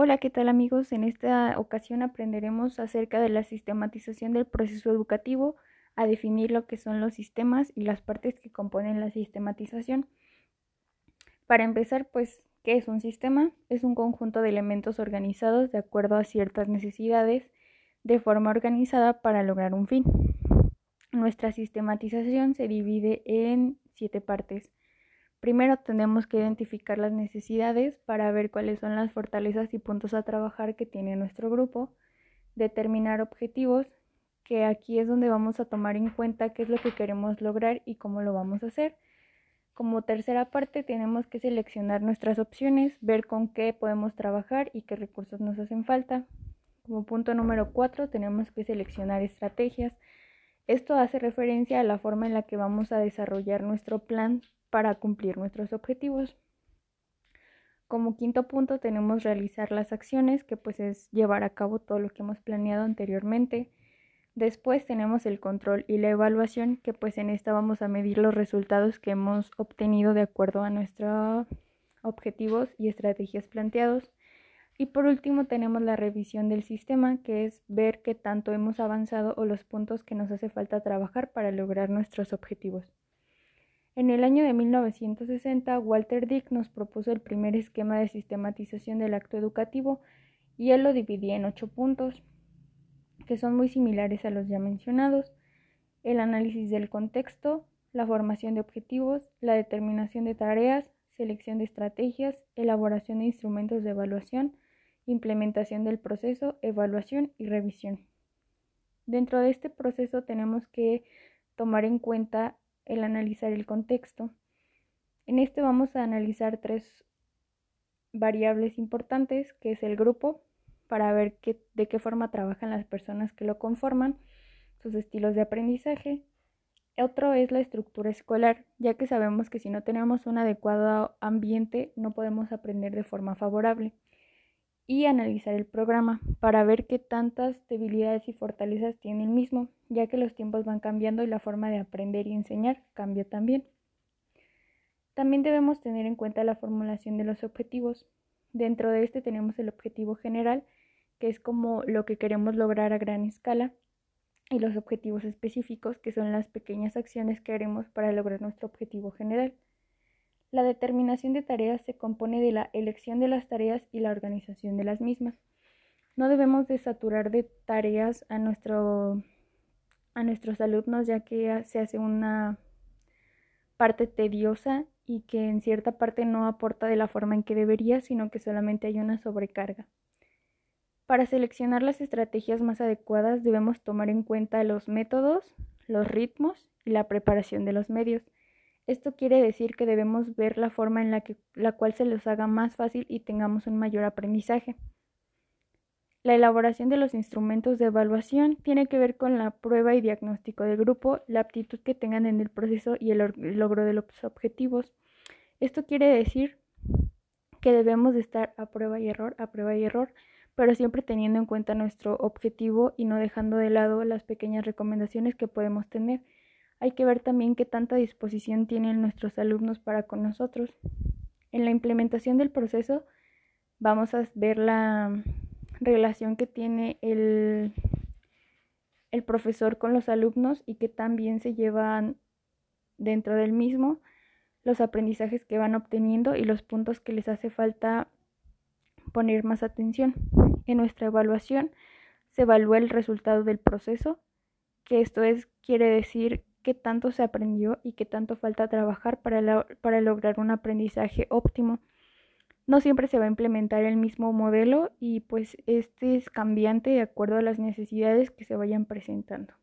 Hola, ¿qué tal amigos? En esta ocasión aprenderemos acerca de la sistematización del proceso educativo, a definir lo que son los sistemas y las partes que componen la sistematización. Para empezar, pues, ¿qué es un sistema? Es un conjunto de elementos organizados de acuerdo a ciertas necesidades de forma organizada para lograr un fin. Nuestra sistematización se divide en siete partes. Primero tenemos que identificar las necesidades para ver cuáles son las fortalezas y puntos a trabajar que tiene nuestro grupo, determinar objetivos, que aquí es donde vamos a tomar en cuenta qué es lo que queremos lograr y cómo lo vamos a hacer. Como tercera parte tenemos que seleccionar nuestras opciones, ver con qué podemos trabajar y qué recursos nos hacen falta. Como punto número cuatro tenemos que seleccionar estrategias. Esto hace referencia a la forma en la que vamos a desarrollar nuestro plan para cumplir nuestros objetivos. Como quinto punto tenemos realizar las acciones, que pues es llevar a cabo todo lo que hemos planeado anteriormente. Después tenemos el control y la evaluación, que pues en esta vamos a medir los resultados que hemos obtenido de acuerdo a nuestros objetivos y estrategias planteados. Y por último tenemos la revisión del sistema, que es ver qué tanto hemos avanzado o los puntos que nos hace falta trabajar para lograr nuestros objetivos. En el año de 1960, Walter Dick nos propuso el primer esquema de sistematización del acto educativo y él lo dividía en ocho puntos, que son muy similares a los ya mencionados. El análisis del contexto, la formación de objetivos, la determinación de tareas, selección de estrategias, elaboración de instrumentos de evaluación, implementación del proceso, evaluación y revisión. Dentro de este proceso tenemos que tomar en cuenta el analizar el contexto. En este vamos a analizar tres variables importantes, que es el grupo, para ver qué, de qué forma trabajan las personas que lo conforman, sus estilos de aprendizaje. Otro es la estructura escolar, ya que sabemos que si no tenemos un adecuado ambiente no podemos aprender de forma favorable. Y analizar el programa para ver qué tantas debilidades y fortalezas tiene el mismo, ya que los tiempos van cambiando y la forma de aprender y enseñar cambia también. También debemos tener en cuenta la formulación de los objetivos. Dentro de este tenemos el objetivo general, que es como lo que queremos lograr a gran escala, y los objetivos específicos, que son las pequeñas acciones que haremos para lograr nuestro objetivo general. La determinación de tareas se compone de la elección de las tareas y la organización de las mismas. No debemos de saturar de tareas a a nuestros alumnos ya que se hace una parte tediosa y que en cierta parte no aporta de la forma en que debería, sino que solamente hay una sobrecarga. Para seleccionar las estrategias más adecuadas debemos tomar en cuenta los métodos, los ritmos y la preparación de los medios. Esto quiere decir que debemos ver la forma en la, que, la cual se los haga más fácil y tengamos un mayor aprendizaje. La elaboración de los instrumentos de evaluación tiene que ver con la prueba y diagnóstico del grupo, la aptitud que tengan en el proceso y el logro de los objetivos. Esto quiere decir que debemos de estar a prueba y error, a prueba y error, pero siempre teniendo en cuenta nuestro objetivo y no dejando de lado las pequeñas recomendaciones que podemos tener. Hay que ver también qué tanta disposición tienen nuestros alumnos para con nosotros. En la implementación del proceso vamos a ver la relación que tiene el, el profesor con los alumnos y que también se llevan dentro del mismo los aprendizajes que van obteniendo y los puntos que les hace falta poner más atención. En nuestra evaluación se evalúa el resultado del proceso, que esto es quiere decir qué tanto se aprendió y qué tanto falta trabajar para, para lograr un aprendizaje óptimo. No siempre se va a implementar el mismo modelo y pues este es cambiante de acuerdo a las necesidades que se vayan presentando.